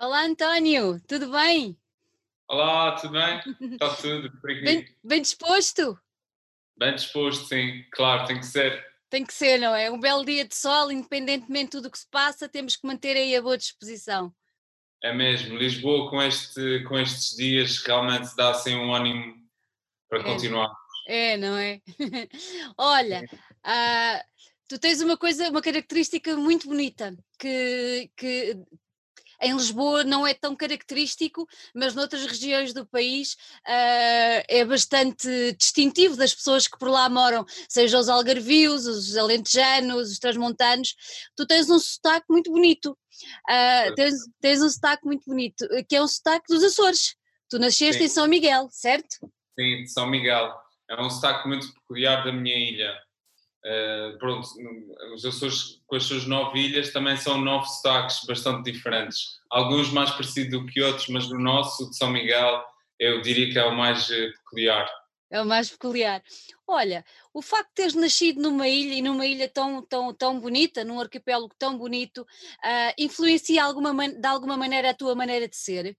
Olá António, tudo bem? Olá, tudo bem? Está tudo por aqui. Bem, bem disposto? Bem disposto, sim, claro, tem que ser. Tem que ser, não é? Um belo dia de sol, independentemente de tudo o que se passa, temos que manter aí a boa disposição. É mesmo, Lisboa com, este, com estes dias realmente dá assim um ânimo para É, continuar. é, não é? Olha, ah, tu tens uma coisa, uma característica muito bonita que, que em Lisboa não é tão característico, mas noutras regiões do país ah, é bastante distintivo das pessoas que por lá moram, seja os algarvios, os alentejanos, os transmontanos. Tu tens um sotaque muito bonito, ah, tens, tens um sotaque muito bonito, que é um sotaque dos Açores. Tu nasceste Sim, em São Miguel, certo? sim, de São Miguel. É um sotaque muito peculiar da minha ilha. Eh, pronto, os Açores, com as suas nove ilhas, também são nove sotaques bastante diferentes. Alguns mais parecidos do que outros, mas o nosso, de São Miguel, eu diria que é o mais eh, peculiar. É o mais peculiar. Olha, o facto de teres nascido numa ilha e numa ilha tão, tão, tão bonita, num arquipélago tão bonito, ah, influencia alguma, de alguma maneira a tua maneira de ser?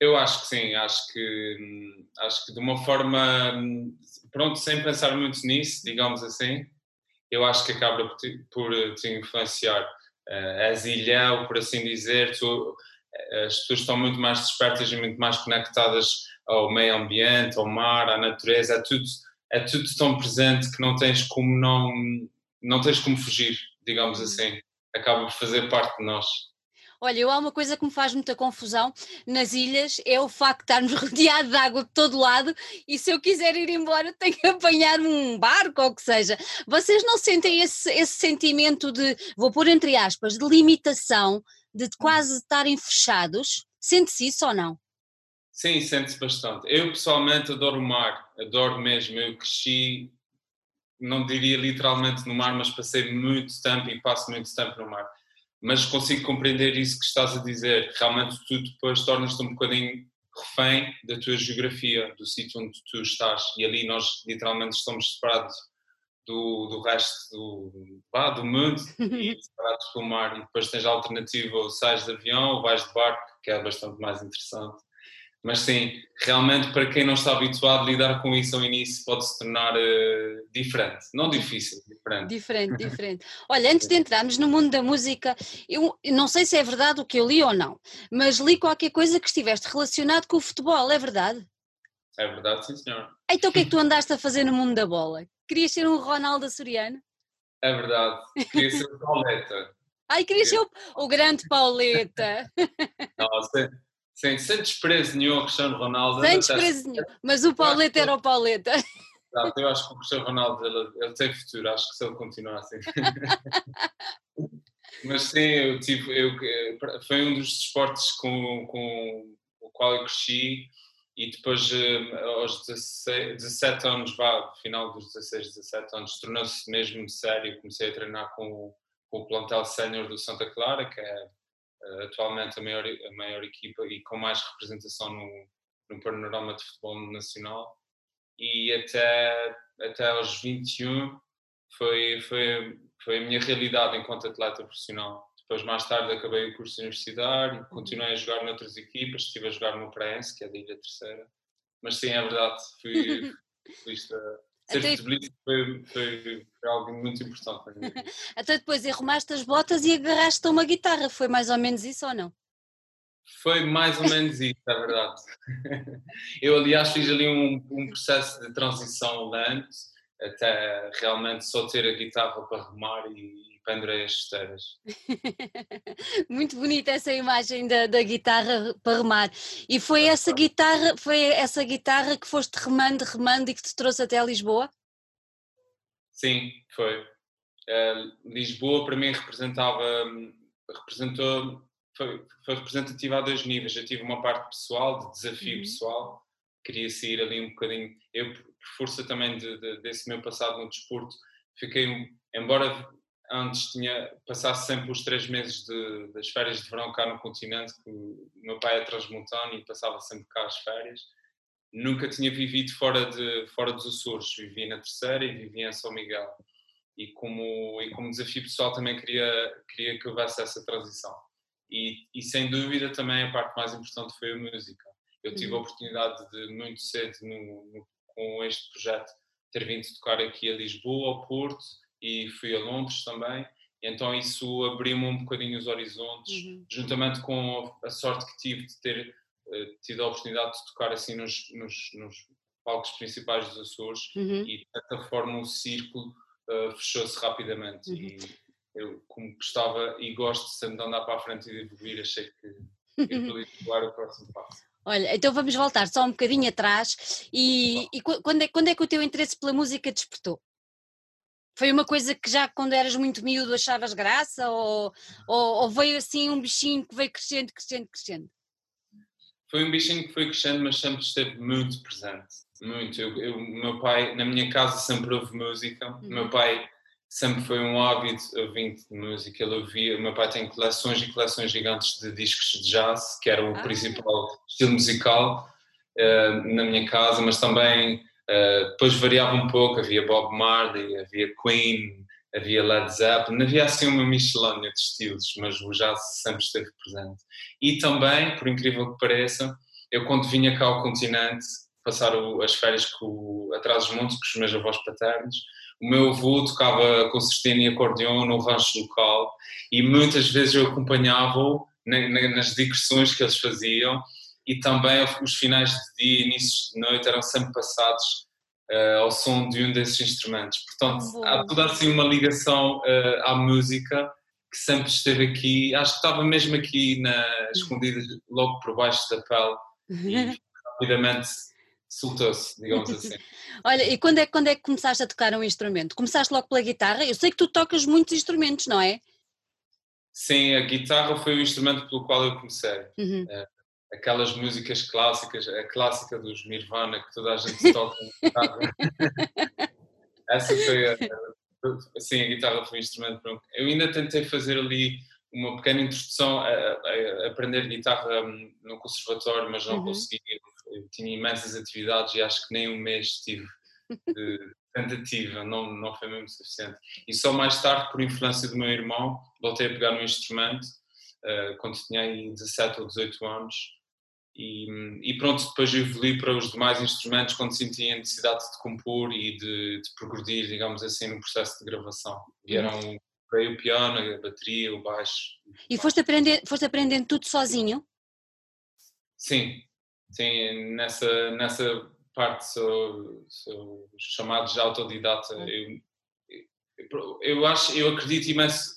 Eu acho que sim, acho que, hum, acho que de uma forma, hum, pronto, sem pensar muito nisso, digamos assim, eu acho que acaba por te, por te influenciar. Eh, és ilhéu, por assim dizer, tu, eh, as pessoas estão muito mais despertas e muito mais conectadas ao meio ambiente, ao mar, à natureza, é tudo, é tudo tão presente que não tens como não, não tens como fugir, digamos Uhum. assim. Acaba por fazer parte de nós. Olha, eu há uma coisa que me faz muita confusão nas ilhas, é o facto de estarmos rodeados de água de todo lado e se eu quiser ir embora tenho que apanhar um barco ou o que seja. Vocês não sentem esse, esse sentimento de, vou pôr entre aspas, de limitação, de quase estarem fechados? Sente-se isso ou não? Sim, sente-se bastante. Eu pessoalmente adoro o mar, adoro mesmo. Eu cresci, não diria literalmente no mar, mas passei muito tempo e passo muito tempo no mar. Mas consigo compreender isso que estás a dizer. Realmente tu depois tornas-te um bocadinho refém da tua geografia, do sítio onde tu estás. E ali nós literalmente estamos separados do, do resto do, vá, do mundo e separados pelo mar. E depois tens a alternativa, ou sais de avião ou vais de barco, que é bastante mais interessante. Mas sim, realmente para quem não está habituado, lidar com isso ao início pode se tornar eh, diferente. Não difícil, diferente. Diferente, diferente. Olha, antes de entrarmos no mundo da música, eu não sei se é verdade o que eu li ou não, mas li qualquer coisa que estiveste relacionado com o futebol, é verdade? É verdade, sim senhor. Então o que é que tu andaste a fazer no mundo da bola? Querias ser um Ronaldo açoriano? É verdade. Queria ser o Pauleta. Ai, querias ser o, o grande Pauleta, Não, sem, sem, desprezo nenhum ao Cristiano Ronaldo. sem desprezo nenhum, mas o Pauleta era o Pauleta. Exato, Eu acho que o Cristiano Ronaldo ele, ele tem futuro, acho que se ele continuar assim. Mas sim, eu tive, eu, foi um dos desportos com, com o qual eu cresci e depois eh, aos 16, 17 anos, vá, final dos 16, 17 anos, tornou-se mesmo sério. Comecei a treinar com, o- com o plantel sénior do Santa Clara, que é atualmente a maior, a maior equipa e com mais representação no, no panorama de futebol nacional e até, até aos 21 foi, foi, foi a minha realidade enquanto atleta profissional. Depois, mais tarde, acabei o curso universitário, continuei a jogar noutras equipas, estive a jogar no Praense, que é da Ilha Terceira. Mas sim, é verdade, fui futebolista. Ser Até, futebolista foi, foi, foi algo muito importante minha vida. até depois arrumaste as botas e agarraste uma guitarra, foi mais ou menos isso ou não? Foi mais ou menos isso, é verdade. Eu, aliás, fiz ali um, um processo de transição lento, até realmente só ter a guitarra para e, e pendurei as esteiras. Muito bonita essa imagem da, da guitarra para remar. E foi essa guitarra, foi essa guitarra que foste remando, remando e que te trouxe até Lisboa? Sim, foi. Eh, Lisboa para mim representava, representou, foi, foi representativa a dois níveis. Eu tive uma parte pessoal, de desafio Uhum. pessoal, queria sair ali um bocadinho. Eu, por força também de, de, desse meu passado no desporto, fiquei, embora antes tinha passasse sempre os três meses de, das férias de verão cá no continente, que o meu pai é transmontano e passava sempre cá as férias. Nunca tinha vivido fora, de, fora dos Açores, vivi na Terceira e vivi em São Miguel. E como, e como desafio pessoal também queria, queria que houvesse essa transição. e, e, sem dúvida também a parte mais importante foi a música. Eu tive uhum. a oportunidade de muito cedo no, no, com este projeto ter vindo tocar aqui a Lisboa, ao Porto e fui a Londres também. Então isso abriu-me um bocadinho os horizontes, uhum. juntamente com a sorte que tive de ter uh, tido a oportunidade de tocar assim nos, nos, nos palcos principais dos Açores uhum. e de certa forma o círculo uh, fechou-se rapidamente. Uhum. E eu, como gostava e gosto sempre de andar para a frente e de evoluir, achei que eu podia dar o próximo passo. Olha, então vamos voltar só um bocadinho atrás e, e quando, é, quando é que o teu interesse pela música despertou? Foi uma coisa que já quando eras muito miúdo achavas graça ou, ou, ou veio assim um bichinho que veio crescendo, crescendo, crescendo? Foi um bichinho que foi crescendo, mas sempre esteve muito presente, muito. Eu, eu meu pai, na minha casa sempre houve música, uhum. meu pai sempre foi um hábito ouvinte de música. Ele ouvia, o meu pai tem coleções e coleções gigantes de discos de jazz, que era o ah. principal estilo musical uh, na minha casa, mas também uh, depois variava um pouco. Havia Bob Marley, havia Queen, havia Led Zeppelin, havia assim uma miscelânea de estilos, mas o jazz sempre esteve presente. E também, por incrível que pareça, eu quando vinha cá ao continente passar o, as férias com, atrás dos montes com os meus avós paternos, o meu avô tocava concertina e acordeão no rancho local e muitas vezes eu acompanhava-o nas digressões que eles faziam e também os finais de dia e inícios de noite eram sempre passados uh, ao som de um desses instrumentos. Portanto, há toda assim uma ligação uh, à música que sempre esteve aqui, acho que estava mesmo aqui na, escondida logo por baixo da pele e rapidamente soltou-se, digamos assim. Olha, e quando é, quando é que começaste a tocar um instrumento? Começaste logo pela guitarra? Eu sei que tu tocas muitos instrumentos, não é? Sim, a guitarra foi o instrumento pelo qual eu comecei. Uhum. É, aquelas músicas clássicas, a clássica dos Nirvana que toda a gente toca Essa foi a, sim, a guitarra foi o instrumento. Eu ainda tentei fazer ali uma pequena introdução a, a, aprender guitarra hum, no conservatório, mas não uhum. consegui eu tinha imensas atividades e acho que nem um mês tive de tentativa, não, não foi mesmo suficiente. E só mais tarde, por influência do meu irmão, voltei a pegar no instrumento uh, quando tinha aí 17 ou 18 anos. E, e, pronto, depois evolui para os demais instrumentos quando senti a necessidade de compor e de, de progredir, digamos assim, no processo de gravação. Vieram veio o piano, a bateria, o baixo. E foste aprendendo, foste aprendendo tudo sozinho? Sim, Sim, nessa, nessa parte sou, sou chamado de autodidata. Eu, eu, eu, acho, eu acredito imenso,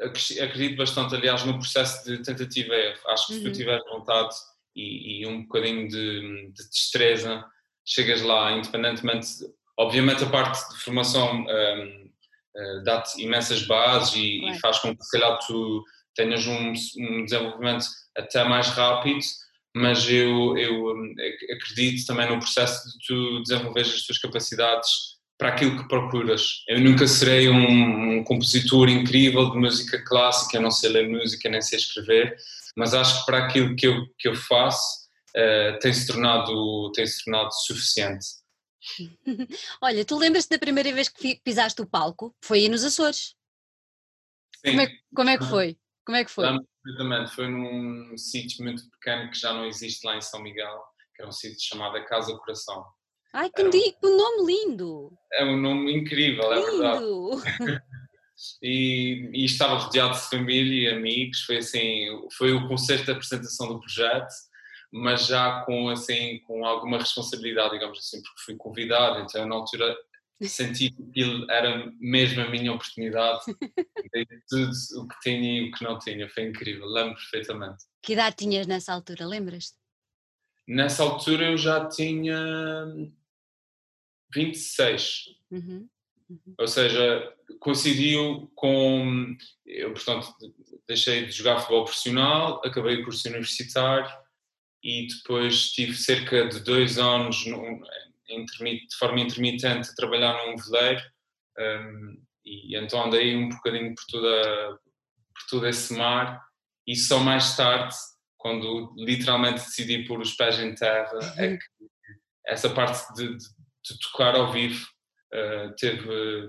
acredito bastante, aliás, no processo de tentativa e erro. Acho que uhum. se tu uhum. tiveres vontade e, e, um bocadinho de, de destreza, chegas lá, independentemente. Obviamente, a parte de formação um, uh, eh, dá-te imensas bases e, e, faz com que, se calhar, tu tenhas um, um desenvolvimento até mais rápido mas eu, eu hum, acredito também no processo de tu desenvolver as tuas capacidades para aquilo que procuras. Eu nunca serei um, um, compositor incrível de música clássica, eu não sei ler música nem sei escrever, mas acho que para aquilo que eu, que eu faço uh, tem-se tornado, tem -se tornado suficiente. Olha, tu lembras-te da primeira vez que pisaste o palco? Foi aí nos Açores. Sim. Como é, como é que foi? Como é que foi? Perfeitamente, foi num sítio muito pequeno que já não existe lá em São Miguel, que era um sítio chamado Casa Coração. Ai, que, um, um nome lindo! É um nome incrível, lindo. é verdade. e, e, estava rodeado de família e amigos, foi assim, foi o concerto de apresentação do projeto, mas já com assim, com alguma responsabilidade, digamos assim, porque fui convidado, então na altura senti que aquilo era mesmo a minha oportunidade de tudo o que tinha e o que não tinha, foi incrível, lembro perfeitamente. Que idade tinhas nessa altura, lembras-te? Nessa altura eu já tinha 26. Uhum. Uhum. Ou seja, coincidiu com. Eu, portanto, deixei de jogar futebol profissional, acabei o curso universitário e depois tive cerca de dois anos de forma intermitente a trabalhar num veleiro um, e então andei um bocadinho por, toda, por todo esse mar e só mais tarde, quando literalmente decidi pôr os pés em terra, é uhum. que essa parte de, de, de tocar ao vivo uh, teve,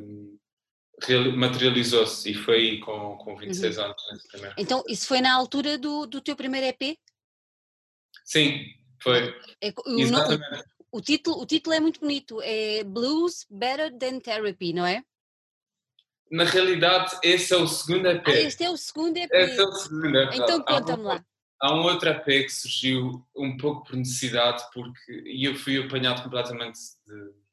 materializou-se e foi aí com, com 26 uhum. anos. Então, isso foi na altura do, do teu primeiro EP? Sim, foi. É. O, o, título, o título é muito bonito, é Blues Better Than Therapy, não é? Na realidade, esse é o segundo EP. Ah, este é o segundo EP. Esse é o segundo EP. Então conta-me lá. Há um outro EP que surgiu um pouco por necessidade, porque e eu fui apanhado completamente de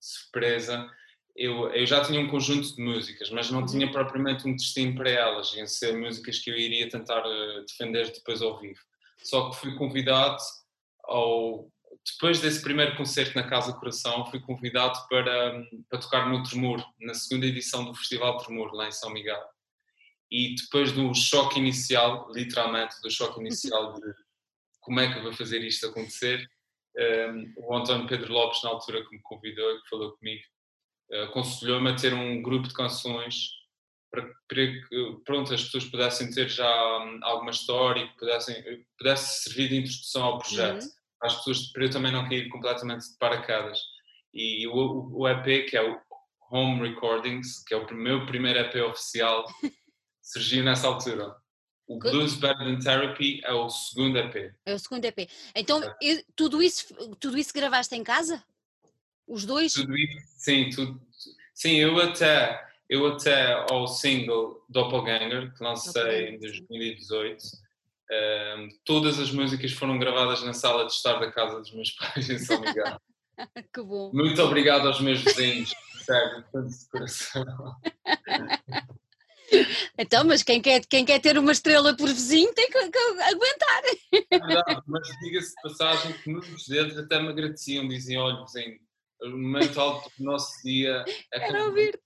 surpresa. Eu, eu já tinha um conjunto de músicas, mas não tinha propriamente um destino para elas, em ser músicas que eu iria tentar eh, defender depois ao vivo. Só que fui convidado ao depois desse primeiro concerto na Casa Coração, fui convidado para, para tocar no Tremor, na segunda edição do Festival Tremor, lá em São Miguel. E depois do choque inicial, literalmente, do choque inicial de como é que eu vou fazer isto acontecer, um, o António Pedro Lopes, na altura que me convidou e que falou comigo, uh, aconselhou-me a ter um grupo de canções para, para, que pronto, as pessoas pudessem ter já hum, alguma história e que pudessem, pudesse servir de introdução ao projeto. Uhum as pessoas para eu também não cair completamente de paracadas. E o, o EP, que é o Home Recordings, que é o meu primeiro EP oficial, surgiu nessa altura. O Blues Better Than Therapy é o segundo EP. É o segundo EP. Então, é. tudo, isso, tudo isso gravaste em casa? Os dois? Tudo isso, sim. Tudo, sim, eu até, eu até ao single Doppelganger, que lancei em 2018, um, todas as músicas foram gravadas na sala de estar da casa dos meus pais em São Miguel. que bom. Muito obrigado aos meus vizinhos, sério, tanto de coração. Então, mas quem quer, quem quer ter uma estrela por vizinho tem que, que aguentar. Mas diga-se de passagem que muitos deles até me agradeciam, diziam, olha vizinho, o momento alto do nosso dia é era ouvir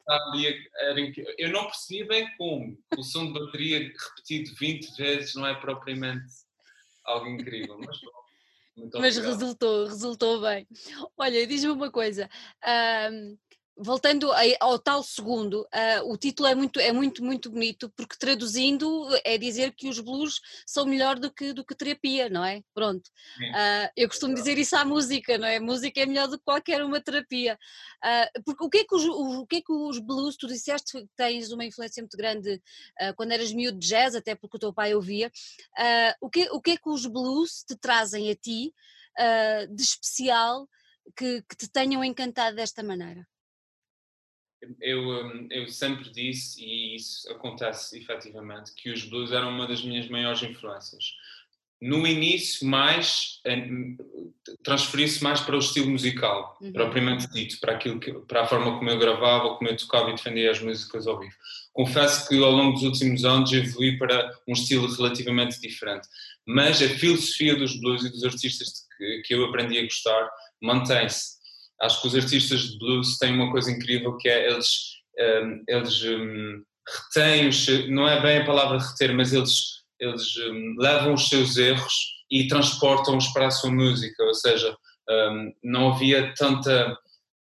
Eu não percebia bem como. O som de bateria repetido 20 vezes não é propriamente algo incrível, mas mas resultou, resultou bem. Olha, diz-me uma coisa. Um, voltando ao tal segundo, uh, o título é muito, é muito, muito bonito, porque traduzindo é dizer que os blues são melhor do que, do que terapia, não é? Pronto. Uh, eu costumo dizer isso à música, não é? música é melhor do que qualquer uma terapia. Uh, porque o que, é que os, o, que é que os blues, tu disseste que tens uma influência muito grande quando eras miúdo de jazz, até porque o teu pai ouvia, o, que, o que é que os blues te trazem a ti de especial que, que te tenham encantado desta maneira? Eu, hum, eu sempre disse, e isso acontece efetivamente, que os blues eram uma das minhas maiores influências. No início, mais transferi-se mais para o estilo musical, uhum. propriamente dito, para, aquilo que, para a forma como eu gravava, como eu tocava e defendia as músicas ao vivo. Confesso que ao longo dos últimos anos evolui para um estilo relativamente diferente, mas a filosofia dos blues e dos artistas que, que eu aprendi a gostar mantém-se acho que os artistas de blues têm uma coisa incrível que é eles, um, eles um, retêm, os, não é bem a palavra reter, mas eles, eles um, levam os seus erros e transportam-os para a sua música, ou seja, não havia tanta.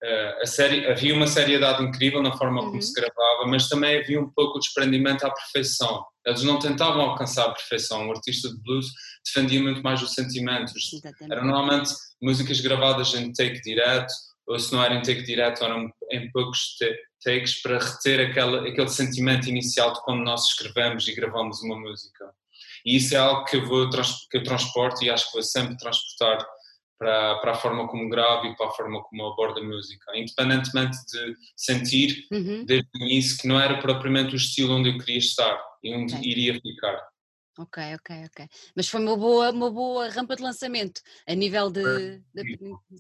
Uh, série, havia uma seriedade incrível na forma uhum. como se gravava, mas também havia um pouco de desprendimento à perfeição. Eles não tentavam alcançar a perfeição. O artista de blues defendia muito mais os sentimentos. Eram normalmente músicas gravadas em take direto, ou se não era em take direto, eram em poucos takes para reter aquele, aquele sentimento inicial de quando nós escrevemos e gravamos uma música. E isso é algo que eu, vou, que eu transporto e acho que vou sempre transportar para, para a forma como gravo e para a forma como abordo a música, independentemente de sentir uhum. desde o início que não era propriamente o estilo onde eu queria estar e onde okay. iria ficar. Ok, ok, ok. Mas foi uma boa, uma boa rampa de lançamento a nível de. É.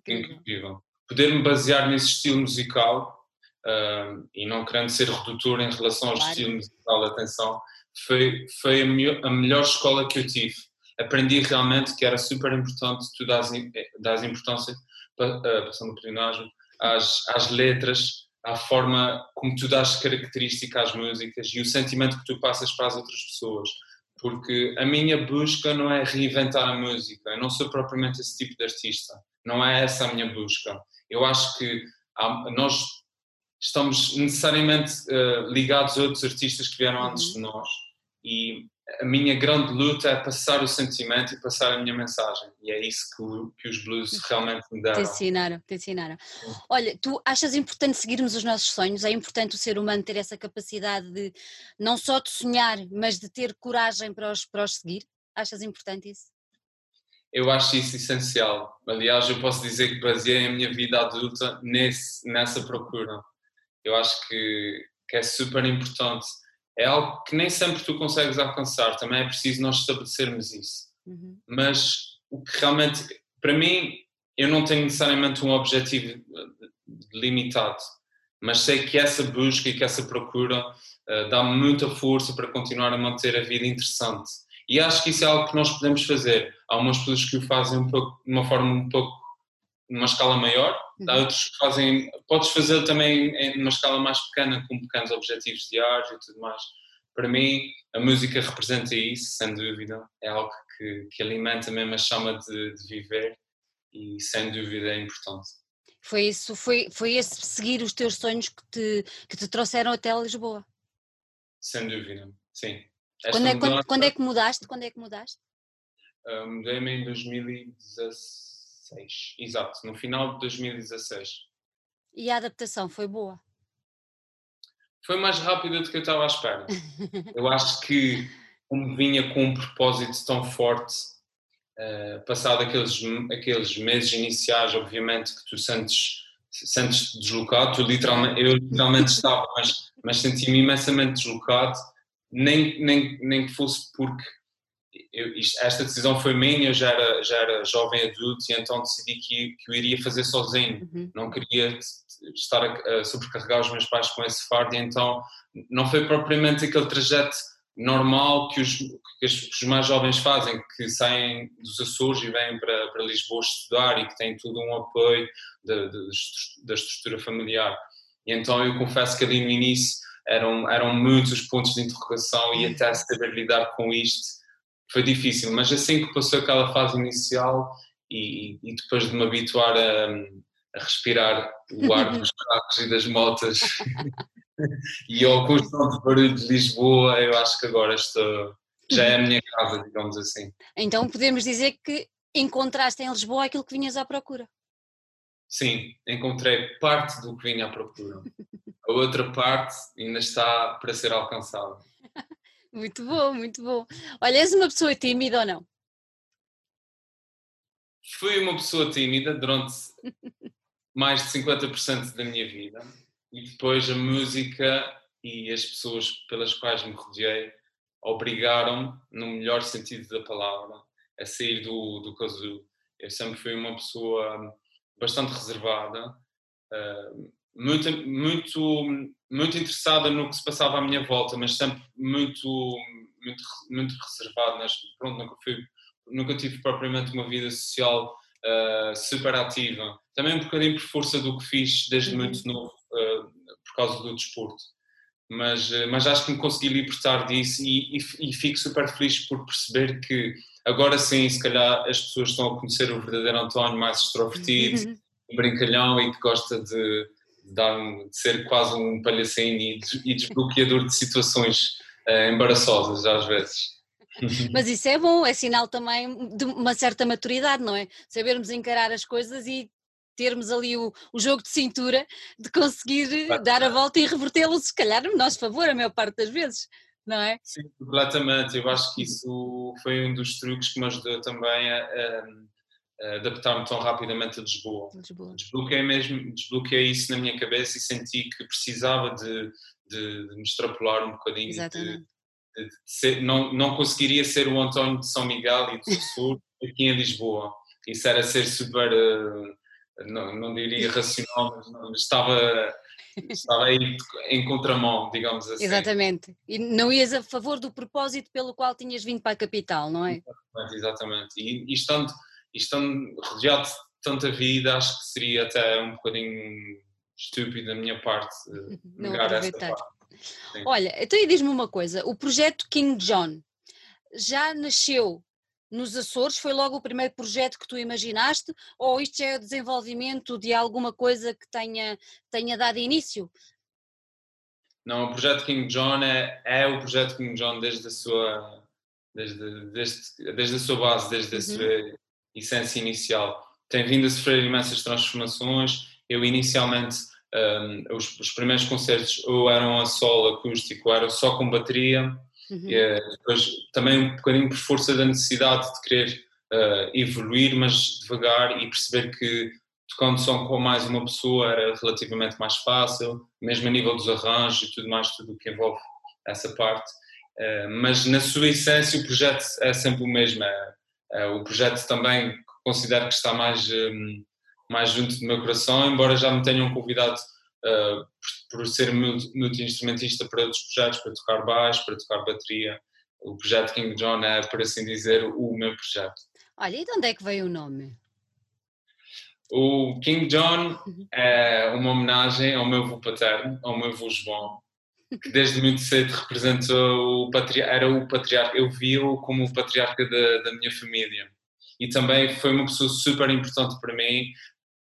Incrível poder-me basear nesse estilo musical uh, e não querendo ser redutor em relação ao claro. estilo musical, atenção, foi, foi a, melhor, a melhor escola que eu tive. Aprendi realmente que era super importante tu dás, dás importância, uh, passando por imagem, às, às letras, à forma como tu dás característica às músicas e o sentimento que tu passas para as outras pessoas. Porque a minha busca não é reinventar a música, eu não sou propriamente esse tipo de artista, não é essa a minha busca eu acho que há, nós estamos necessariamente uh, ligados a outros artistas que vieram antes de uhum. nós e a minha grande luta é passar o sentimento e passar a minha mensagem. E é isso que, que os blues realmente me deram. Te ensinaram, te ensinaram. Olha, tu achas importante seguirmos os nossos sonhos? É importante o ser humano ter essa capacidade de não só de sonhar, mas de ter coragem para os, para os seguir? Achas importante isso? Eu acho isso essencial. Aliás, eu posso dizer que baseei a minha vida adulta nesse, nessa procura. Eu acho que, que é super importante é algo que nem sempre tu consegues alcançar, também é preciso nós estabelecermos isso. Uhum. Mas o que realmente, para mim, eu não tenho necessariamente um objetivo eh, limitado, mas sei que essa busca e que essa procura uh, dá-me muita força para continuar a manter a vida interessante. E acho que isso é algo que nós podemos fazer. Há umas pessoas que o fazem um pouco, de uma forma um pouco numa escala maior, há uhum. outros que fazem, podes fazer também em uma escala mais pequena, com pequenos objetivos diários e tudo mais. Para mim, a música representa isso, sem dúvida, é algo que, que alimenta mesmo a chama de, de viver e sem dúvida é importante. Foi isso, foi, foi esse seguir os teus sonhos que te, que te trouxeram até Lisboa? Sem dúvida, sim. Quando é, quando, quando é, que mudaste? Quando é que mudaste? Uh, Mudei-me em 2016 2016, exato, no final de 2016. E a adaptação foi boa? Foi mais rápida do que eu estava à espera. eu acho que, como vinha com um propósito tão forte, uh, passado aqueles, aqueles meses iniciais, obviamente que tu sentes sentes deslocado, tu literalmente, eu literalmente estava, mas, mas senti-me imensamente deslocado, nem, nem, nem que fosse porque eu, isto, esta decisão foi minha, eu já era, já era jovem adulto e então decidi que, que eu iria fazer sozinho, uhum. não queria estar a, a, sobrecarregar os meus pais com esse fardo e então não foi propriamente aquele trajeto normal que os, que os, mais jovens fazem, que saem dos Açores e vêm para, para Lisboa estudar e que têm tudo um apoio da, da estrutura familiar. E então eu confesso que ali no início eram, eram muitos pontos de interrogação e até saber lidar com isto foi difícil, mas assim que passou aquela fase inicial e, e depois de me habituar a, a respirar o ar dos carros e das motas e ao constante barulho de Lisboa, eu acho que agora estou, já é a minha casa, digamos assim. Então podemos dizer que encontraste em Lisboa aquilo que vinhas à procura. Sim, encontrei parte do que vinha à procura. A outra parte ainda está para ser alcançada. Muito bom, muito bom. Olha, és uma pessoa tímida ou não? Fui uma pessoa tímida durante mais de 50% da minha vida e depois a música e as pessoas pelas quais me rodeei obrigaram-me, no melhor sentido da palavra, a sair do, do casulo. Eu sempre fui uma pessoa bastante reservada, uh, muito, muito, muito interessada no que se passava à minha volta, mas sempre muito, muito, muito reservado. Mas, pronto, nunca, fui, nunca tive propriamente uma vida social uh, super ativa. Também um bocadinho por força do que fiz desde uhum. muito novo, uh, por causa do desporto. Mas, uh, mas acho que me consegui libertar disso e, e, e fico super feliz por perceber que agora sim, se calhar as pessoas estão a conhecer o verdadeiro António mais extrovertido, uhum. brincalhão e que gosta de de ser quase um palhacinho e, e desbloqueador de situações uh, embaraçosas às vezes. Mas isso é bom, é sinal também de uma certa maturidade, não é? Sabermos encarar as coisas e termos ali o, o jogo de cintura de conseguir dar a volta e revertê-lo, se calhar, no nosso favor, a maior parte das vezes, não é? Sim, completamente. Eu acho que isso foi um dos truques que me ajudou também a, a adaptar-me tão rapidamente a Lisboa. Lisboa. Desbloqueei mesmo, desbloqueei isso na minha cabeça e senti que precisava de, de, de me extrapolar um bocadinho. Exatamente. De, de ser, não, não conseguiria ser o António de São Miguel e do Sul aqui em Lisboa. Isso era ser super, uh, não, não diria racional, mas não, estava estava aí em contramão, digamos assim. Exatamente. E não ias a favor do propósito pelo qual tinhas vindo para a capital, não é? Exatamente, exatamente. E, e estando e estando rodeado de tanta vida, acho que seria até um bocadinho estúpido da minha parte eh, negar essa parte. Sim. Olha, então diz-me uma coisa, o projeto King John já nasceu nos Açores? Foi logo o primeiro projeto que tu imaginaste? Ou isto já é o desenvolvimento de alguma coisa que tenha, tenha dado início? Não, o projeto King John é, é o projeto King John desde a sua desde, desde, desde a sua base, desde a sua uhum. Essência inicial. Tem vindo a sofrer imensas transformações. Eu, inicialmente, um, os, os, primeiros concertos ou eram a solo acústico, ou eram só com bateria. Uhum. E, eh, depois, também um bocadinho por força da necessidade de querer uh, evoluir, mas devagar e perceber que tocando só com mais uma pessoa era relativamente mais fácil, mesmo a nível dos arranjos e tudo mais, tudo o que envolve essa parte. Uh, mas na sua essência o projeto é sempre o mesmo. É, é, o projeto também considero que está mais, um, mais junto do meu coração, embora já me tenham convidado uh, por, por, ser multi-instrumentista para outros projetos, para tocar baixo, para tocar bateria. O projeto King John é, por assim dizer, o meu projeto. Olha, e de onde é que veio o nome? O King John uhum. é uma homenagem ao meu avô paterno, ao meu avô João, que desde muito cedo representou o patriarca, era o patriarca, eu vi-o como o patriarca da, da, minha família. E também foi uma pessoa super importante para mim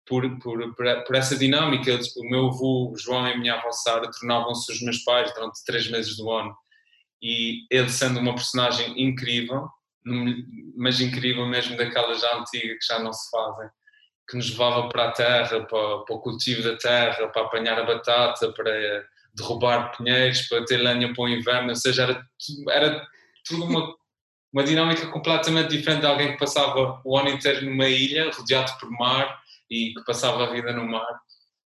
por, por, por, essa dinâmica. O meu avô João e a minha avó Sara tornavam-se os meus pais durante três meses do ano. E ele sendo uma personagem incrível, mas incrível mesmo daquela já antiga que já não se fazem que nos levava para a terra, para, para, o cultivo da terra, para apanhar a batata, para derrubar pinheiros, para ter lenha para o inverno, ou seja, era, era tudo uma, uma dinâmica completamente diferente de alguém que passava o ano inteiro numa ilha, rodeado por mar e que passava a vida no mar.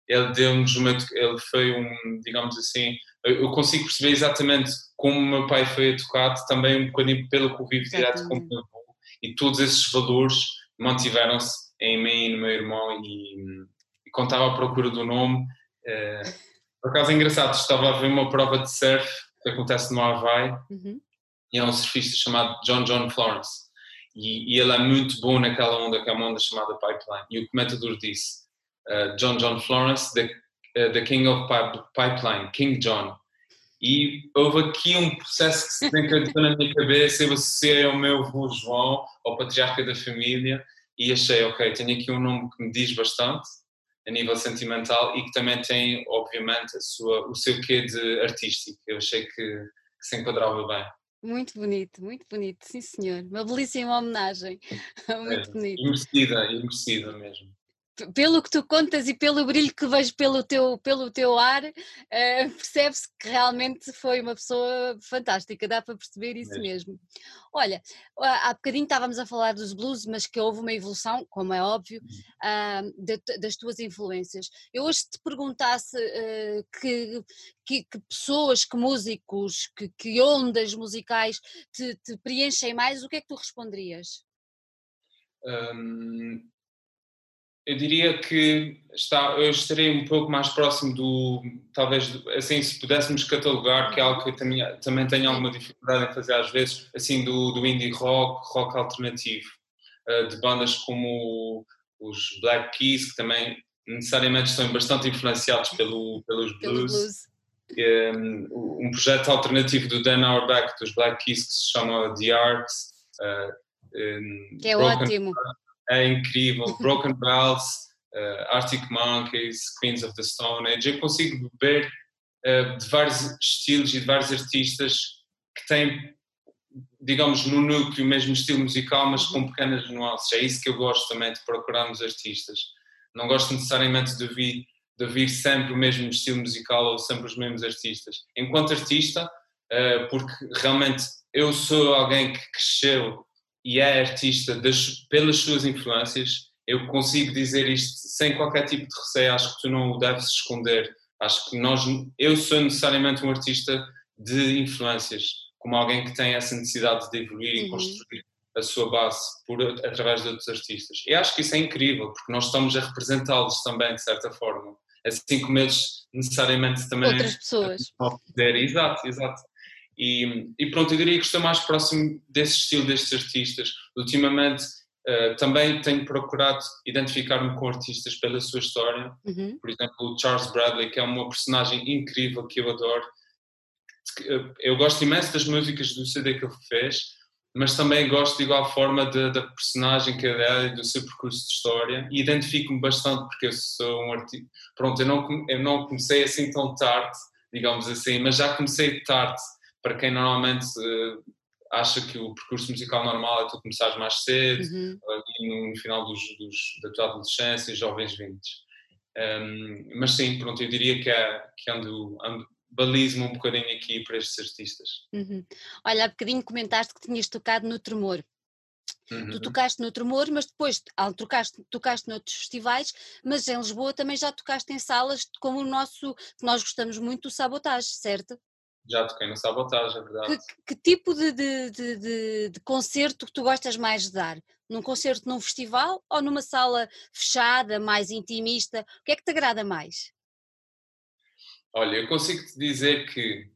Ele deu-nos uma, ele foi um, digamos assim, eu consigo perceber exatamente como o meu pai foi educado, também um bocadinho pelo convívio direto com o meu avô, e todos esses valores mantiveram-se em mim e no meu irmão e, e estava à procura do nome, eh, por acaso é engraçado, estava a ver uma prova de surf que acontece no Havaí uhum. e é um surfista chamado John John Florence e, e, ele é muito bom naquela onda que é uma onda chamada Pipeline e o comentador disse uh, John John Florence, the, uh, the King of Pipeline, King John e houve aqui um processo que se desencadeou na minha cabeça, eu associei ao meu avô João, ao patriarca da família, e achei, ok, tenho aqui um nome que me diz bastante a nível sentimental e que também tem, obviamente, sua, o seu quê de artístico. Eu achei que, que se enquadrava bem. Muito bonito, muito bonito, sim senhor. Uma belíssima homenagem. muito é, bonito. Imerecida, imerecida mesmo pelo que tu contas e pelo brilho que vejo pelo teu, pelo teu ar, uh, percebe-se que realmente foi uma pessoa fantástica, dá para perceber isso mesmo. mesmo. Olha, há bocadinho estávamos a falar dos blues, mas que houve uma evolução, como é óbvio, uh, de, das tuas influências. Eu hoje te perguntasse uh, que, que, que, pessoas, que músicos, que, que ondas musicais te, te, preenchem mais, o que é que tu responderias? Um eu diria que está, eu estarei um pouco mais próximo do, talvez, assim, se pudéssemos catalogar, que é algo que eu também, também tenho alguma dificuldade em fazer às vezes, assim, do, do indie rock, rock alternativo, uh, de bandas como os Black Keys, que também necessariamente estão bastante influenciados pelo, pelos blues. blues. Um, um, projeto alternativo do Dan Auerbach, dos Black Keys, que se chama The Arts. Uh, um, que é Broken ótimo é incrível. Broken Bells, uh, Arctic Monkeys, Queens of the Stone Age. Eu consigo beber uh, de vários estilos e de vários artistas que têm, digamos, no núcleo o mesmo estilo musical, mas com pequenas nuances. É isso que eu gosto também de procurar nos artistas. Não gosto necessariamente de ouvir, de ouvir sempre o mesmo estilo musical ou sempre os mesmos artistas. Enquanto artista, uh, porque realmente eu sou alguém que cresceu e é artista das, pelas suas influências, eu consigo dizer isto sem qualquer tipo de receio, acho que tu não o deves esconder. Acho que nós, eu sou necessariamente um artista de influências, como alguém que tem essa necessidade de evoluir uhum. e construir a sua base por, através de outros artistas. E acho que isso é incrível, porque nós estamos a representá-los também, de certa forma. Assim como eles necessariamente também. Outras pessoas. Exato, exato. E, e, pronto, eu diria que estou mais próximo desse estilo destes artistas. Ultimamente uh, também tenho procurado identificar-me com artistas pela sua história. Uhum. Por exemplo, o Charles Bradley, que é uma personagem incrível que eu adoro. Eu gosto imenso das músicas do CD que ele fez, mas também gosto de igual forma da personagem que ele é e do seu percurso de história. E identifico-me bastante porque eu sou um artista. Pronto, eu não, eu não comecei assim tão tarde, digamos assim, mas já comecei tarde para quem normalmente uh, acha que o percurso musical normal é tu começares mais cedo, uhum. no, no, final dos, dos, da tua adolescência, jovens 20. Um, mas sim, pronto, eu diria que, é, que ando, ando balizo-me um bocadinho aqui para estes artistas. Uhum. Olha, há bocadinho comentaste que tinhas tocado no Tremor. Uhum. Tu tocaste no Tremor, mas depois ah, tocaste, tocaste noutros festivais, mas em Lisboa também já tocaste em salas como o nosso, que nós gostamos muito, o Sabotage, certo? Já toquei no Sabotage, é verdade. Que, que tipo de, de, de, de, concerto que tu gostas mais de dar? Num concerto num festival ou numa sala fechada, mais intimista? O que é que te agrada mais? Olha, eu consigo te dizer que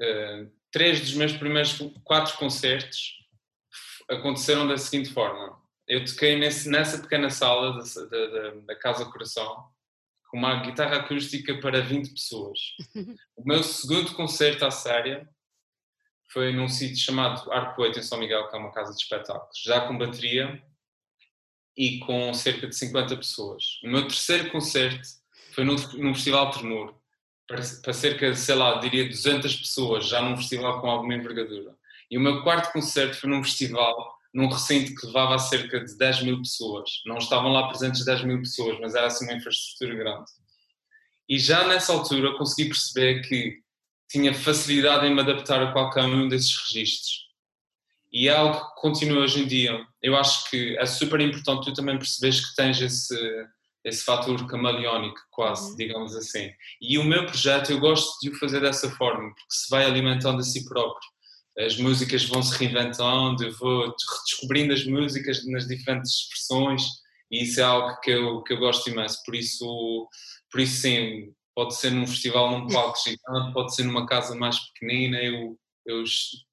uh, três dos meus primeiros quatro concertos aconteceram da seguinte forma. Eu toquei nesse, nessa pequena sala da, da, da Casa Coração uma guitarra acústica para 20 pessoas. O meu segundo concerto à séria foi num sítio chamado Arco em São Miguel, que é uma casa de espetáculos, já com bateria e com cerca de 50 pessoas. O meu terceiro concerto foi num, num festival Tremor, para, para cerca de, sei lá, diria 200 pessoas, já num festival com alguma envergadura. E o meu quarto concerto foi num festival, num recinto que levava a cerca de 10 mil pessoas. Não estavam lá presentes 10 mil pessoas, mas era assim uma infraestrutura grande. E já nessa altura consegui perceber que tinha facilidade em me adaptar a qualquer um desses registros. E é algo que continua hoje em dia. Eu acho que é super importante tu também perceberes que tens esse, esse fator camaleónico, quase, uhum. digamos assim. E o meu projeto, eu gosto de o fazer dessa forma, porque se vai alimentando a si próprio as músicas vão se reinventando, eu vou redescobrindo as músicas nas diferentes expressões e isso é algo que eu, que eu gosto imenso. Por isso, por isso, sim, pode ser num festival num palco gigante, pode ser numa casa mais pequenina. Eu, eu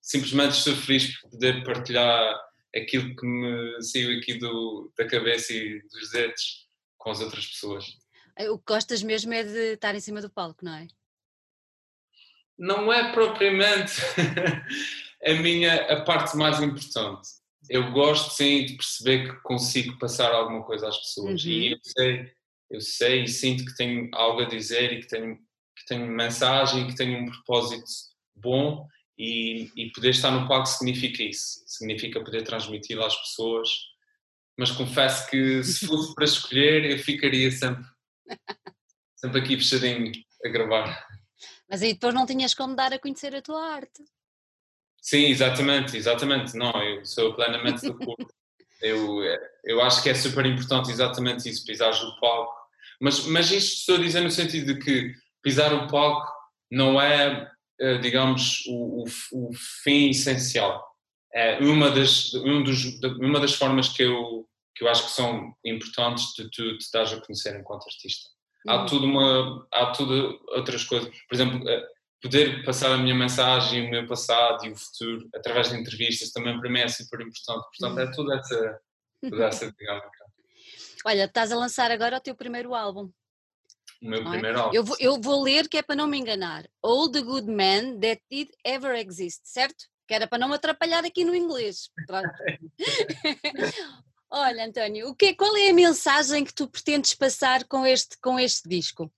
simplesmente estou feliz por poder partilhar aquilo que me saiu aqui do, da cabeça e dos dedos com as outras pessoas. O que gostas mesmo é de estar em cima do palco, não é? Não é propriamente a minha a parte mais importante. Eu gosto sim de perceber que consigo passar alguma coisa às pessoas uhum. e eu sei, eu sei e sinto que tenho algo a dizer e que tenho que tenho mensagem, que tenho um propósito bom e, e poder estar no palco significa isso, significa poder transmiti-lo às pessoas. Mas confesso que se fosse para escolher, eu ficaria sempre, sempre aqui fechadinho a gravar. Mas aí depois não tinhas como dar a conhecer a tua arte. Sim, exatamente, exatamente. Não, eu sou plenamente de acordo. eu, eu acho que é super importante exatamente isso, pisar o palco. Mas, mas isto estou a dizer no sentido de que pisar o palco não é, eh, digamos, o, o, o fim essencial. É uma das, um dos, uma das formas que eu, que eu acho que são importantes de tu te dares a conhecer enquanto artista. Há uhum. tudo uma, há tudo outras coisas. Por exemplo, eh, poder passar a minha mensagem, o meu passado e o futuro através de entrevistas também para mim é super importante. Portanto, é toda essa, toda essa dinâmica. Olha, estás a lançar agora o teu primeiro álbum. O meu é? primeiro álbum. Eu vou, eu vou ler que é para não me enganar. All the Good Men That Did Ever Exist, certo? Que era para não me atrapalhar aqui no inglês. Olha, António, o que, qual é a mensagem que tu pretendes passar com este, com este disco?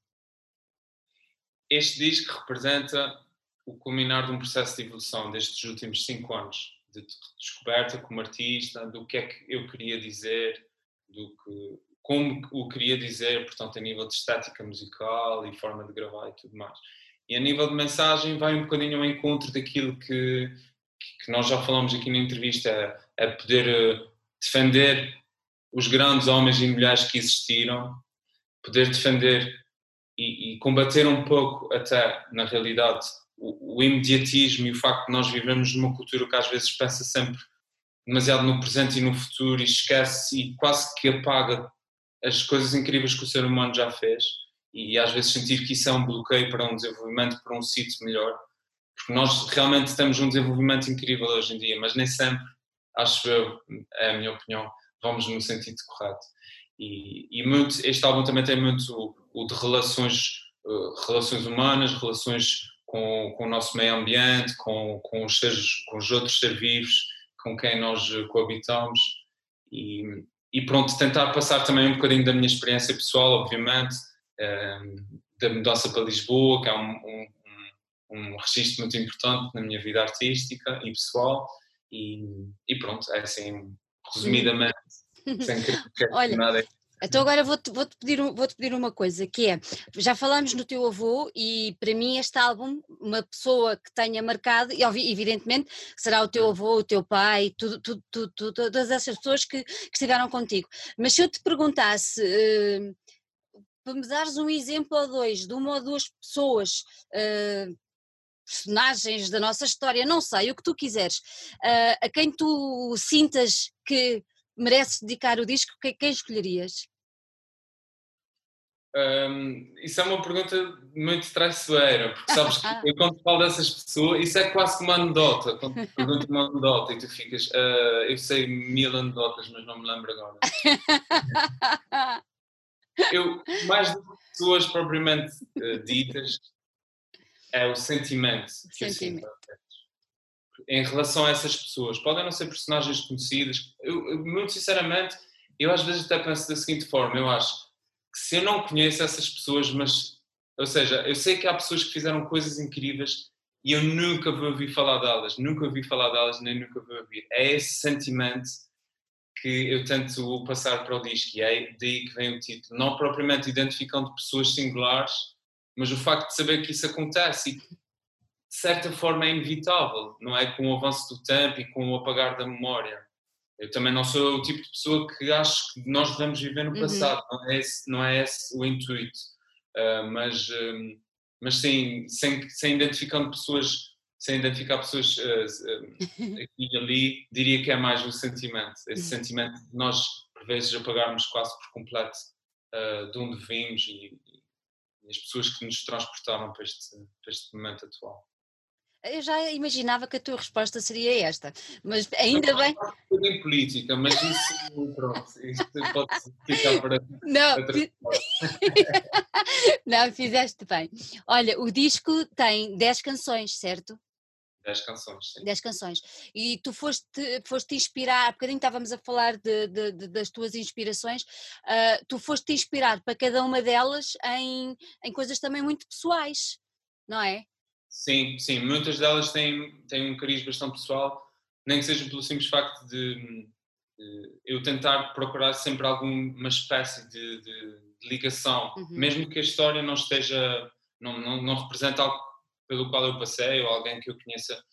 Este disco representa o culminar de um processo de evolução destes últimos cinco anos, de descoberta como artista, do que é que eu queria dizer, do que, como o queria dizer, portanto, a nível de estética musical e forma de gravar e tudo mais. E a nível de mensagem vai um bocadinho ao encontro daquilo que, que nós já falamos aqui na entrevista, a, a poder eh, defender os grandes homens e mulheres que existiram, poder defender e, e combater um pouco até, na realidade, o, o, imediatismo e o facto de nós vivemos numa cultura que às vezes pensa sempre demasiado no presente e no futuro e esquece e quase que apaga as coisas incríveis que o ser humano já fez. E às vezes sentir que isso é um bloqueio para um desenvolvimento, para um sítio melhor, porque nós realmente temos um desenvolvimento incrível hoje em dia, mas nem sempre acho eu, é a minha opinião, vamos no sentido correto. E, e muito, este álbum também tem muito o, de relações, uh, relações humanas, relações com, com o nosso meio ambiente, com, com, os seres, com os outros seres vivos com quem nós coabitamos. E, e pronto, tentar passar também um bocadinho da minha experiência pessoal, obviamente, uh, da mudança para Lisboa, que é um, um, um registro muito importante na minha vida artística e pessoal e, e pronto, é assim, resumidamente, sem querer Olha, nada. Então agora vou-te vou -te pedir, vou pedir uma coisa, que é, já falámos no teu avô e para mim este álbum, uma pessoa que tenha marcado, e evidentemente será o teu avô, o teu pai, tudo, tudo, tudo, todas essas pessoas que, que, estiveram contigo. Mas se eu te perguntasse, uh, para me dares um exemplo ou dois de uma ou duas pessoas, uh, personagens da nossa história, não sei, o que tu quiseres, uh, a quem tu sintas que mereces dedicar o disco, quem escolherias? Um, isso é uma pergunta muito traiçoeira, porque sabes que eu quando falo dessas pessoas, isso é quase uma anedota. Quando te pergunto uma anedota e tu ficas, uh, eu sei mil anedotas, mas não me lembro agora. eu, mais do que pessoas propriamente uh, ditas, é o sentimento. sentimento. Em relação a essas pessoas, podem não ser personagens conhecidas. Eu, eu, muito sinceramente, eu às vezes até penso da seguinte forma: eu acho que se eu não conheço essas pessoas, mas, ou seja, eu sei que há pessoas que fizeram coisas incríveis e eu nunca vou ouvir falar delas, nunca ouvi falar delas, nem nunca vou ouvir. É esse sentimento que eu tento passar para o disco e é daí que vem o título. Não propriamente identificando pessoas singulares, mas o facto de saber que isso acontece e de certa forma é inevitável, não é? Com o avanço do tempo e com o apagar da memória. Eu também não sou o tipo de pessoa que acho que nós devemos viver no uhum. passado, uhum. não, é esse, não é esse o intuito. Uh, mas, uh, mas sim, sem, sem identificando pessoas, sem identificar pessoas uh, aqui e ali, diria que é mais o sentimento. Esse uhum. sentimento de nós, por vezes, apagarmos quase por completo de onde vimos e, e as pessoas que nos transportaram para este, para este momento atual. Eu já imaginava que a tua resposta seria esta, mas ainda bem. Tudo em política, mas isso, pronto, isto pode ficar para. Não, não, fizeste bem. Olha, o disco tem 10 canções, certo? 10 canções, sim. 10 canções. E tu foste, foste inspirar, há bocadinho estávamos a falar de, de, de, das tuas inspirações, uh, tu foste inspirar para cada uma delas em, em coisas também muito pessoais, não é? Sim, sim, muitas delas têm, têm um cariz bastante pessoal, nem que seja pelo simples facto de, de eu tentar procurar sempre alguma espécie de ligação, uhum. mesmo que a história não esteja, não, não, não represente algo pelo qual eu passei ou alguém que eu conheça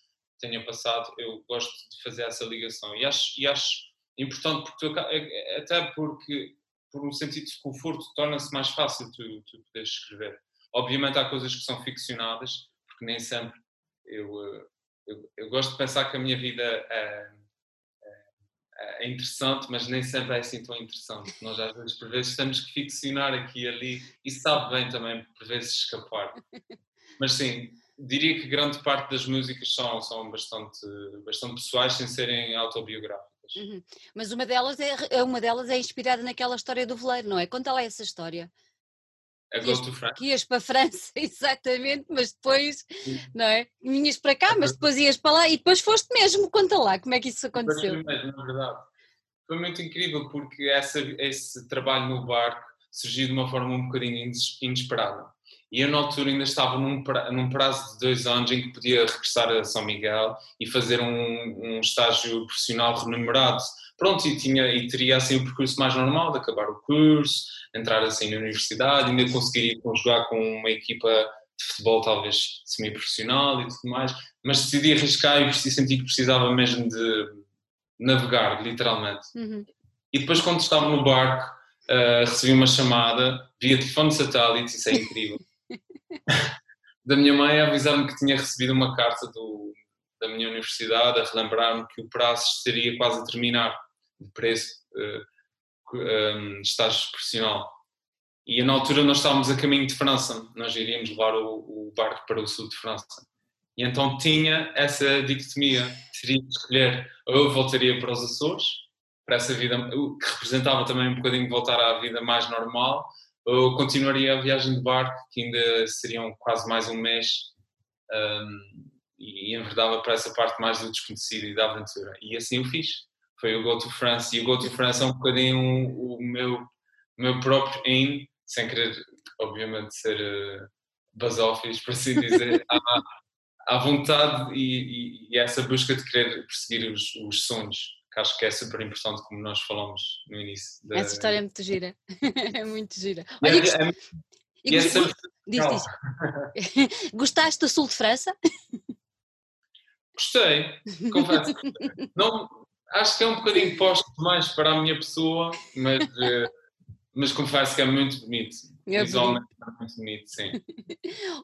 tenha passado, eu gosto de fazer essa ligação e acho, e acho importante porque tu, é, é, até porque por um sentido de conforto torna-se mais fácil tu, tu poderes escrever. Obviamente há coisas que são ficcionadas, porque nem sempre eu, eh, eu, eu, gosto de pensar que a minha vida é, é, é, interessante, mas nem sempre é assim tão interessante. Nós às vezes, por vezes, temos que ficcionar aqui e ali e sabe bem também, por vezes, escapar. Mas sim, diria que grande parte das músicas são, são bastante, bastante pessoais, sem serem autobiográficas. Uhum. Mas uma delas, é, uma delas é inspirada naquela história do veleiro, não é? Conta lá essa história. A to France. Que ias para a França, exatamente, mas depois, não é? Vinhas para cá, mas depois ias para lá e depois foste mesmo. Conta lá como é que isso aconteceu. Foi mesmo, na verdade. Foi muito incrível porque essa, esse trabalho no barco surgiu de uma forma um bocadinho inesperada. E eu, na altura, ainda estava num, num prazo de dois anos em que podia regressar a São Miguel e fazer um, um estágio profissional remunerado. Pronto, e, tinha, e teria assim o percurso mais normal de acabar o curso, entrar assim na universidade, ainda conseguiria conjugar com uma equipa de futebol talvez semi-profissional e tudo mais, mas decidi arriscar e senti que precisava mesmo de navegar, literalmente. Uhum. E depois, quando estava no barco, uh, recebi uma chamada via telefone satélite, isso é incrível, da minha mãe a avisar-me que tinha recebido uma carta do, da minha universidade a relembrar-me que o prazo estaria quase a terminar de preço uh, um, estágio profissional. E na altura nós estávamos a caminho de França, nós iríamos levar o, o barco para o sul de França. E então tinha essa dicotomia, teria de escolher ou eu voltaria para os Açores, para essa vida, que representava também um bocadinho voltar à vida mais normal, ou continuaria a viagem de barco, que ainda seriam quase mais um mês, um, e enverdava para essa parte mais do desconhecido e da aventura. E assim eu fiz. Foi o Go to France, e o Go to France é um bocadinho o meu, meu próprio aim, sem querer, obviamente, ser uh, basófis, por assim dizer, à, à vontade e, e, essa busca de querer perseguir os, os sonhos, que acho que é super importante, como nós falamos no início. Da... Essa história é muito gira, é muito gira. Olha, é, gost... é, e gost... essa... diz, diz. Gostaste do sul de França? Gostei, confesso. Não, acho que é um bocadinho posto demais para a minha pessoa, mas, eh, mas confesso que é muito bonito. É Visualmente é muito bonito, sim.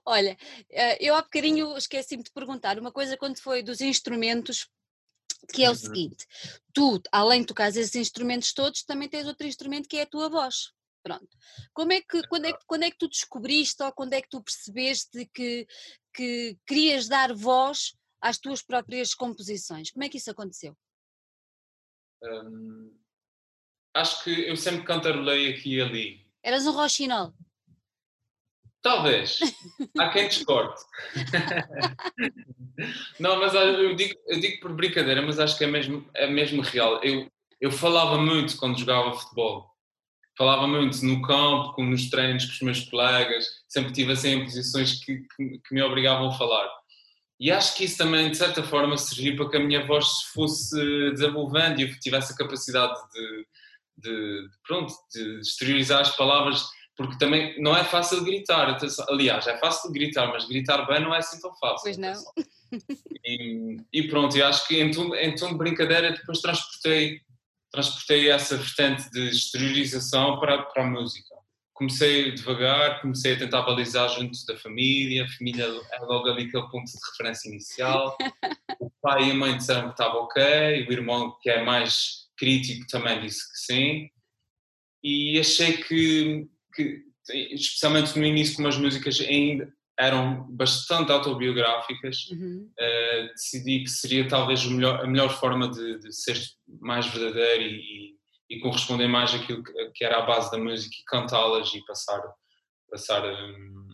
Olha, eh, eu há bocadinho esqueci-me de perguntar uma coisa quando foi dos instrumentos, que é o uhum. seguinte: tu, além de tocar esses instrumentos todos, também tens outro instrumento que é a tua voz. Pronto. Como é que, quando, é que, quando é que tu descobriste ou quando é que tu percebeste que, que querias dar voz às tuas próprias composições? Como é que isso aconteceu? Hum, acho que eu sempre cantarolei aqui e ali. Eras um roxinol? Talvez. Há quem discorde. não, mas eu digo, eu digo por brincadeira, mas acho que é mesmo, é mesmo real. Eu, eu falava muito quando jogava futebol. Falava muito no campo, como nos treinos com os meus colegas. Sempre tive assim posições que, que, que me obrigavam a falar. E acho que isso também, de certa forma, serviu para que a minha voz se fosse desenvolvendo e eu tivesse a capacidade de, de, pronto, de exteriorizar as palavras, porque também não é fácil gritar. Aliás, é fácil gritar, mas gritar bem não é assim tão fácil. Pois não. E, e pronto, eu acho que em tom, em tom de brincadeira depois transportei, transportei essa vertente de exteriorização para, para a música comecei devagar, comecei a tentar balizar junto da família, a família é logo ali aquele ponto de referência inicial. O pai e a mãe disseram que estava ok, o irmão, que é mais crítico, também disse que sim. E achei que, que especialmente no início, como as músicas ainda eram bastante autobiográficas, uhum. uh, decidi que seria talvez melhor, a melhor forma de, de ser mais verdadeiro e, e corresponder mais àquilo que, era a base da música e cantá-las e passar, passar um,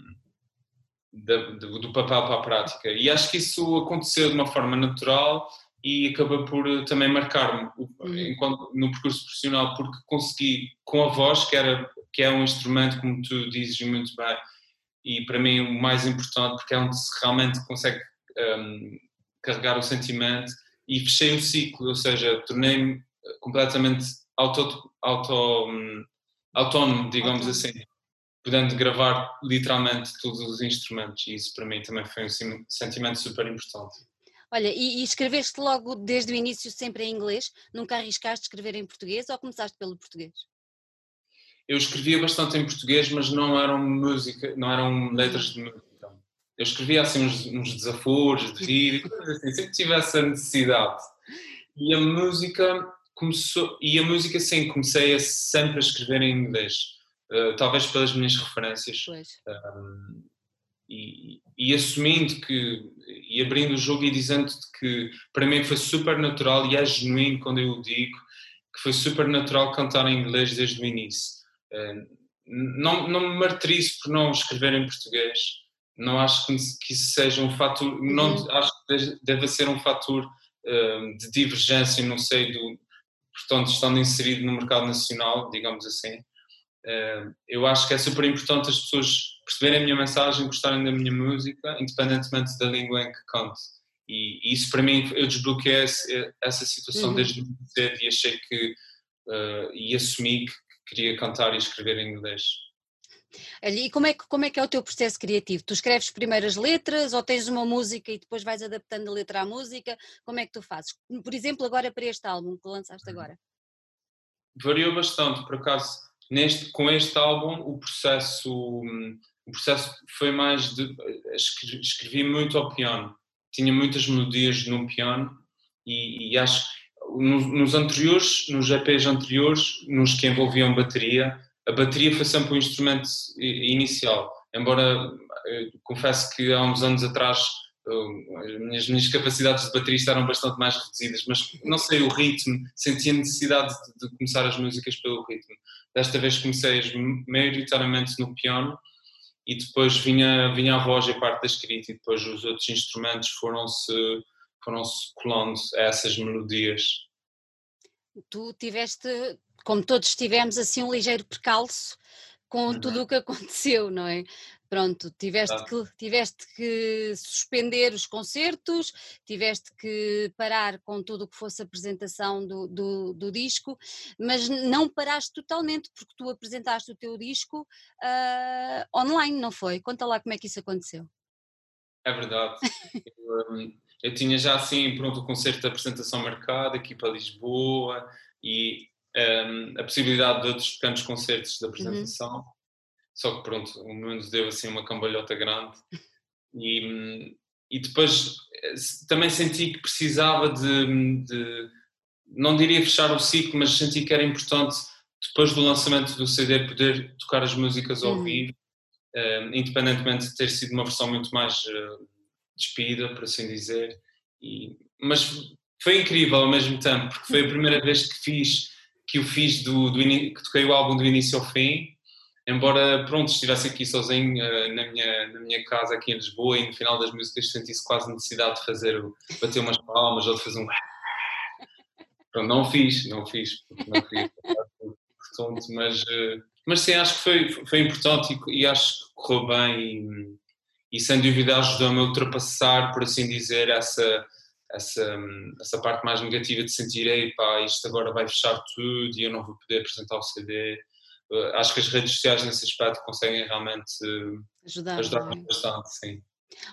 do, do papel para a prática. E acho que isso aconteceu de uma forma natural e acabou por eh, também marcar-me uhum. no percurso profissional porque consegui com a voz que era que é um instrumento como tu dizes muito bem e para mim o mais importante porque é onde se realmente consegue um, carregar o sentimento e fechei o ciclo, ou seja, tornei-me completamente auto, auto, um, autónomo, digamos assim, podendo gravar literalmente todos os instrumentos e isso para mim também foi um sentimento super importante. Olha, e, e escreveste logo desde o início sempre em inglês? Nunca arriscaste escrever em português ou começaste pelo português? Eu escrevia bastante em português, mas não eram música, não eram letras de música. Eu escrevia assim uns, uns desaforos de rir, assim, sempre tive essa necessidade. E a música começou, e a música sim, comecei a sempre a escrever em inglês, uh, talvez pelas minhas referências. Um, e, e, assumindo que, e abrindo o jogo e dizendo que para mim foi super natural e é genuíno quando eu o digo, que foi super natural cantar em inglês desde o início. Uh, não, não me martirizo por não escrever em português, não acho que, que isso seja um fator, uhum. não acho que deve ser um fator uh, de divergência, não sei, do, portanto, estando inserido no mercado nacional, digamos assim, eh, eu acho que é super importante as pessoas perceberem a minha mensagem, gostarem da minha música, independentemente da língua em que canto. E, isso para mim, eu desbloqueei essa situação uhum. desde muito cedo e achei que, uh, e assumi que queria cantar e escrever em inglês. E como é, que, como é que é o teu processo criativo? Tu escreves primeiro as letras ou tens uma música e depois vais adaptando a letra à música? Como é que tu fazes? Por exemplo, agora para este álbum que lançaste agora. Variou bastante, por acaso, neste, com este álbum o processo, o processo foi mais de. Escrevi muito ao piano, tinha muitas melodias num piano e, e acho nos, anteriores, nos EPs anteriores, nos que envolviam bateria, a bateria foi sempre o instrumento inicial, embora confesso que há uns anos atrás as minhas, minhas, capacidades de baterista eram bastante mais reduzidas, mas não sei o ritmo, sentia necessidade de, de, começar as músicas pelo ritmo. Desta vez comecei maioritariamente no piano e depois vinha, vinha a voz e a parte da escrita e depois os outros instrumentos foram-se foram -se colando a essas melodias. Tu tiveste como todos tivemos assim um ligeiro percalço com uhum. tudo o que aconteceu, não é? Pronto, tiveste, ah. que, tiveste que suspender os concertos, tiveste que parar com tudo o que fosse apresentação do, do, do, disco, mas não paraste totalmente, porque tu apresentaste o teu disco uh, online, não foi? Conta lá como é que isso aconteceu. É verdade. eu, um, eu, tinha já assim, pronto, o concerto de apresentação marcado aqui para Lisboa e um, a possibilidade de outros pequenos concertos de uhum. apresentação. Uhum só que pronto, o mundo deu assim uma cambalhota grande e, e depois eh, também senti que precisava de, de, não diria fechar o ciclo, mas senti que era importante depois do lançamento do CD poder tocar as músicas ao uhum. vivo, uh, independentemente de ter sido uma versão muito mais uh, despida, por assim dizer, e, mas foi incrível ao mesmo tempo, porque foi a primeira vez que fiz, que eu fiz do, do que toquei o álbum do início ao fim, embora pronto estivesse aqui sozinho uh, na, minha, na minha casa aqui em Lisboa e no final das músicas sentisse quase necessidade de fazer bater umas palmas ou de fazer um pronto, não fiz, não fiz, não fiz mas, uh, mas sim, acho que foi, foi importante e, e acho que correu bem e, sem dúvida ajudou-me a ultrapassar, por assim dizer, essa, essa, essa parte mais negativa de sentir, ei pá, isto agora vai fechar tudo e eu não vou poder apresentar o CD eh, acho que as redes sociais nesse aspecto conseguem realmente ajudar, ajudar é? bastante, sim.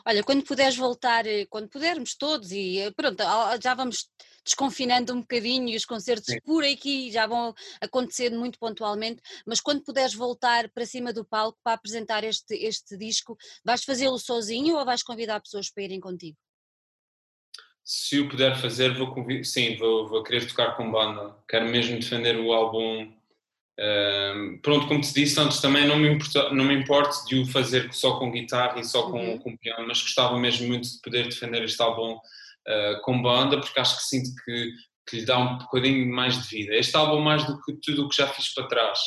Olha, quando puderes voltar, eh, quando pudermos todos, e eh, pronto, já vamos desconfinando um bocadinho e os concertos Sim. por aqui já vão acontecer muito pontualmente, mas quando puderes voltar para cima do palco para apresentar este, este disco, vais fazê-lo sozinho ou vais convidar pessoas para irem contigo? Se eu puder fazer, vou sim, vou, vou querer tocar com banda. Quero mesmo defender o álbum pronto, como te disse antes, também não me, importa, não me importo de o fazer só com guitarra e só com, uhum. com piano, mas gostava mesmo muito de poder defender este álbum uh, com banda, porque acho que sinto que, que lhe dá um bocadinho mais de vida. Este álbum, mais do que tudo o que já fiz para trás,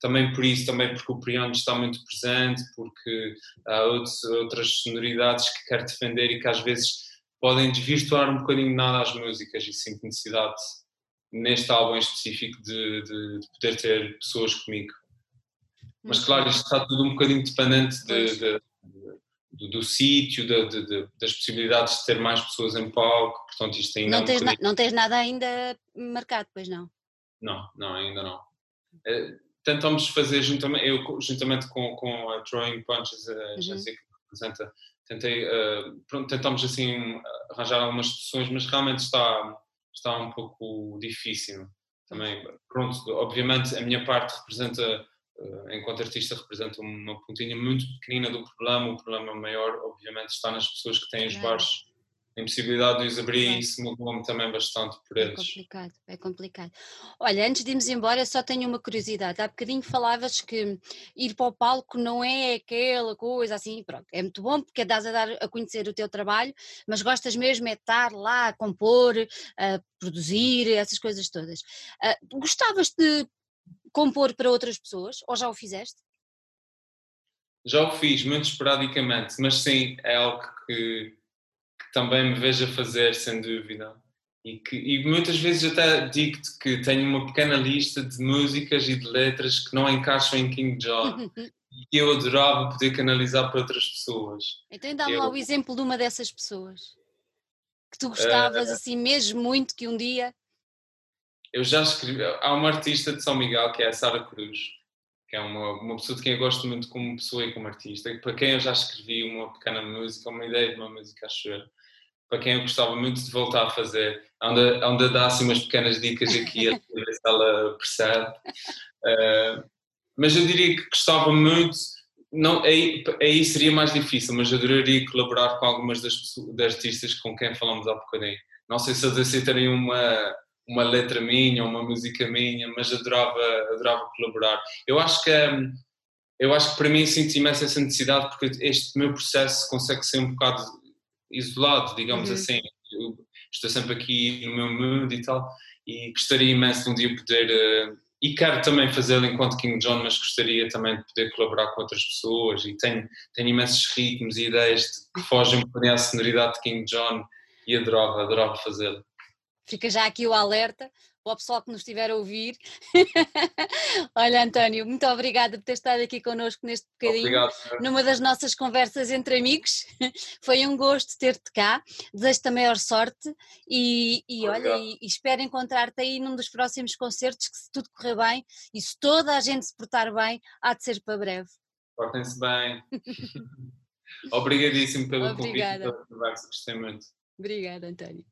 também por isso, também porque o piano está muito presente, porque há outros, outras sonoridades que quero defender e que às vezes podem desvirtuar um bocadinho nada às músicas e sinto necessidade neste álbum em específico de, de, de poder ter pessoas comigo. Mas claro, isto está tudo um bocadinho dependente de, de, do, do sítio, das possibilidades de ter mais pessoas em palco, portanto isto ainda não, é um tens, bocadinho... não tens nada ainda marcado, pois não? Não, não, ainda não. É, tentamos fazer juntamente, eu juntamente com, com a Drawing Punches, a uhum. agência que representa, tentei, uh, pronto, tentamos assim arranjar algumas soluções, mas realmente está está um pouco difícil também. Pronto, obviamente a minha parte representa, enquanto artista, representa uma pontinha muito pequenina do problema. O problema maior, obviamente, está nas pessoas que têm os bares a impossibilidade de os abrir é. isso mudou-me também bastante por é eles. É complicado, é complicado. Olha, antes de irmos embora, só tenho uma curiosidade. Há bocadinho falavas que ir para o palco não é aquela coisa assim, pronto, é muito bom porque dás a dar a conhecer o teu trabalho, mas gostas mesmo é estar lá a compor, a produzir, essas coisas todas. Uh, gostavas de compor para outras pessoas ou já o fizeste? Já o fiz, muito esporadicamente, mas sim, é algo que também me vejo a fazer, sem dúvida. E, que, e muitas vezes até digo-te que tenho uma pequena lista de músicas e de letras que não encaixam em King John e que eu adorava poder canalizar para outras pessoas. Então dá-me lá o exemplo de uma dessas pessoas que tu gostavas uh, assim mesmo muito que um dia... Eu já escrevi, há uma artista de São Miguel que é a Sara Cruz, que é uma, uma pessoa de quem eu gosto muito como pessoa e como artista, para quem eu já escrevi uma pequena música, uma ideia de uma música, acho eu para quem eu gostava muito de voltar a fazer, onde, onde dá assim umas pequenas dicas aqui a ver se ela percebe. Uh, mas eu diria que gostava muito, não, aí, aí seria mais difícil, mas adoraria colaborar com algumas das, das artistas com quem falamos há bocadinho. Não sei se eles aceitariam uma, uma letra minha, uma música minha, mas adorava, adorava colaborar. Eu acho que eu acho que para mim sinto imensa essa necessidade porque este meu processo consegue ser um bocado isolado, digamos uhum. assim. Eu estou sempre aqui no meu mundo e tal, e gostaria imenso de um dia poder. Uh, e quero também fazê-lo enquanto King John, mas gostaria também de poder colaborar com outras pessoas. E tenho, tenho imensos ritmos e ideias que fogem um bocadinho à sonoridade de King John e adorava, adorava fazê-lo. Fica já aqui o alerta para o pessoal que nos estiver a ouvir. Olha, António, muito obrigada por ter estado aqui connosco neste bocadinho, Obrigado, numa das nossas conversas entre amigos. Foi um gosto ter-te cá. Desejo-te a maior sorte e, e olha, e, e espero encontrar-te aí num dos próximos concertos, que se tudo correr bem e se toda a gente se portar bem, há de ser para breve. Portem-se bem. Obrigadíssimo pelo Obrigada. convite. Obrigada, António.